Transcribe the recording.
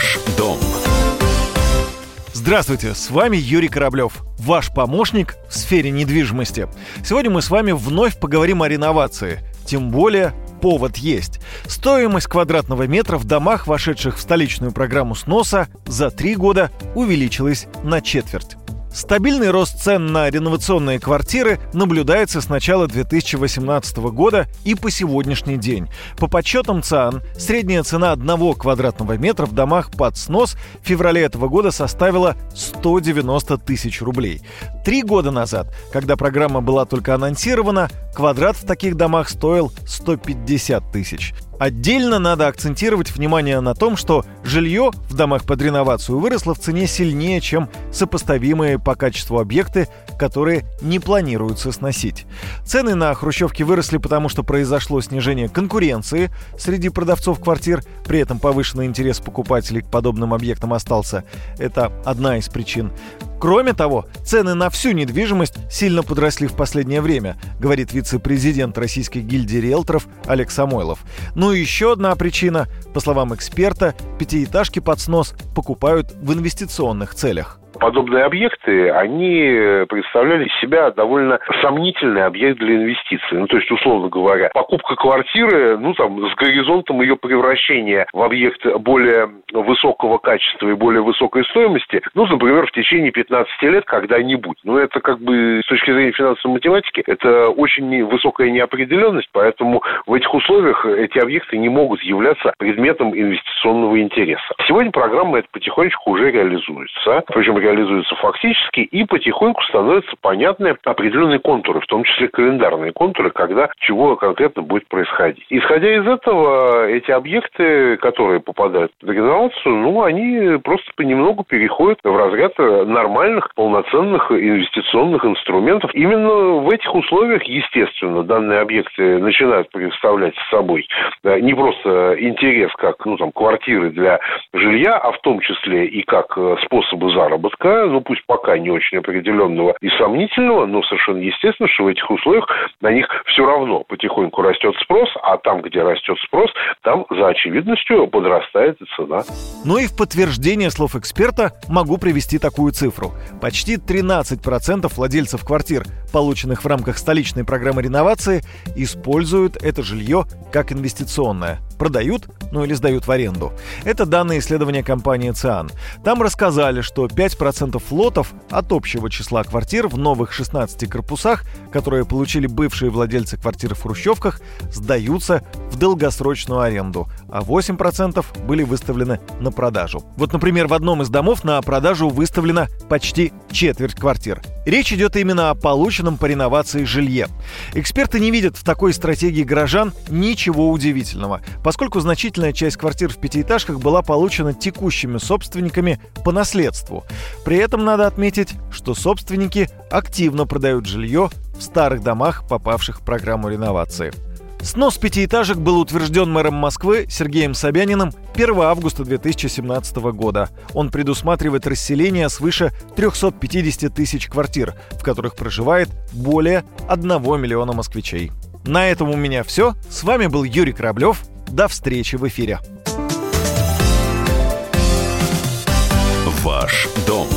Ваш дом. Здравствуйте, с вами Юрий Кораблев, ваш помощник в сфере недвижимости. Сегодня мы с вами вновь поговорим о реновации. Тем более повод есть. Стоимость квадратного метра в домах, вошедших в столичную программу сноса, за три года увеличилась на четверть. Стабильный рост цен на реновационные квартиры наблюдается с начала 2018 года и по сегодняшний день. По подсчетам ЦАН, средняя цена одного квадратного метра в домах под снос в феврале этого года составила 190 тысяч рублей. Три года назад, когда программа была только анонсирована, квадрат в таких домах стоил 150 тысяч. Отдельно надо акцентировать внимание на том, что жилье в домах под реновацию выросло в цене сильнее, чем сопоставимые по качеству объекты, которые не планируются сносить. Цены на хрущевки выросли, потому что произошло снижение конкуренции среди продавцов квартир, при этом повышенный интерес покупателей к подобным объектам остался. Это одна из причин. Кроме того, цены на всю недвижимость сильно подросли в последнее время, говорит вице-президент Российской гильдии риэлторов Олег Самойлов. Ну и еще одна причина, по словам эксперта, пятиэтажки под снос покупают в инвестиционных целях подобные объекты, они представляли себя довольно сомнительный объект для инвестиций. Ну, то есть, условно говоря, покупка квартиры, ну, там, с горизонтом ее превращения в объект более высокого качества и более высокой стоимости, ну, например, в течение 15 лет когда-нибудь. Ну, это как бы с точки зрения финансовой математики, это очень высокая неопределенность, поэтому в этих условиях эти объекты не могут являться предметом инвестиционного интереса. Сегодня программа эта потихонечку уже реализуется, причем реализуется фактически, и потихоньку становятся понятны определенные контуры, в том числе календарные контуры, когда чего конкретно будет происходить. Исходя из этого, эти объекты, которые попадают под реновацию, ну, они просто понемногу переходят в разряд нормальных, полноценных инвестиционных инструментов. Именно в этих условиях, естественно, данные объекты начинают представлять собой не просто интерес как ну, там, квартиры для жилья, а в том числе и как способы заработка, риска, ну пусть пока не очень определенного и сомнительного, но совершенно естественно, что в этих условиях на них все равно потихоньку растет спрос, а там, где растет спрос, там за очевидностью подрастает и цена. Ну и в подтверждение слов эксперта могу привести такую цифру. Почти 13% владельцев квартир, полученных в рамках столичной программы реновации, используют это жилье как инвестиционное. Продают, ну или сдают в аренду. Это данные исследования компании ЦИАН. Там рассказали, что 5% 10% лотов от общего числа квартир в новых 16 корпусах, которые получили бывшие владельцы квартир в Хрущевках, сдаются долгосрочную аренду, а 8% были выставлены на продажу. Вот, например, в одном из домов на продажу выставлена почти четверть квартир. Речь идет именно о полученном по реновации жилье. Эксперты не видят в такой стратегии горожан ничего удивительного, поскольку значительная часть квартир в пятиэтажках была получена текущими собственниками по наследству. При этом надо отметить, что собственники активно продают жилье в старых домах, попавших в программу реновации. Снос пятиэтажек был утвержден мэром Москвы Сергеем Собяниным 1 августа 2017 года. Он предусматривает расселение свыше 350 тысяч квартир, в которых проживает более 1 миллиона москвичей. На этом у меня все. С вами был Юрий Кораблев. До встречи в эфире. Ваш дом